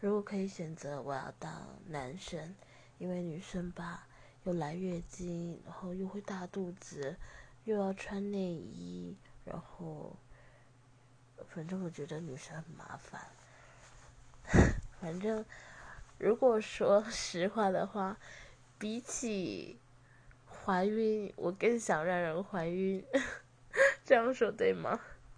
如果可以选择我要当男生。因为女生吧又来月经然后又会大肚子又要穿内衣然后反正我觉得女生很麻烦。反正如果说实话的话比起怀孕我更想让人怀孕。这样说对吗？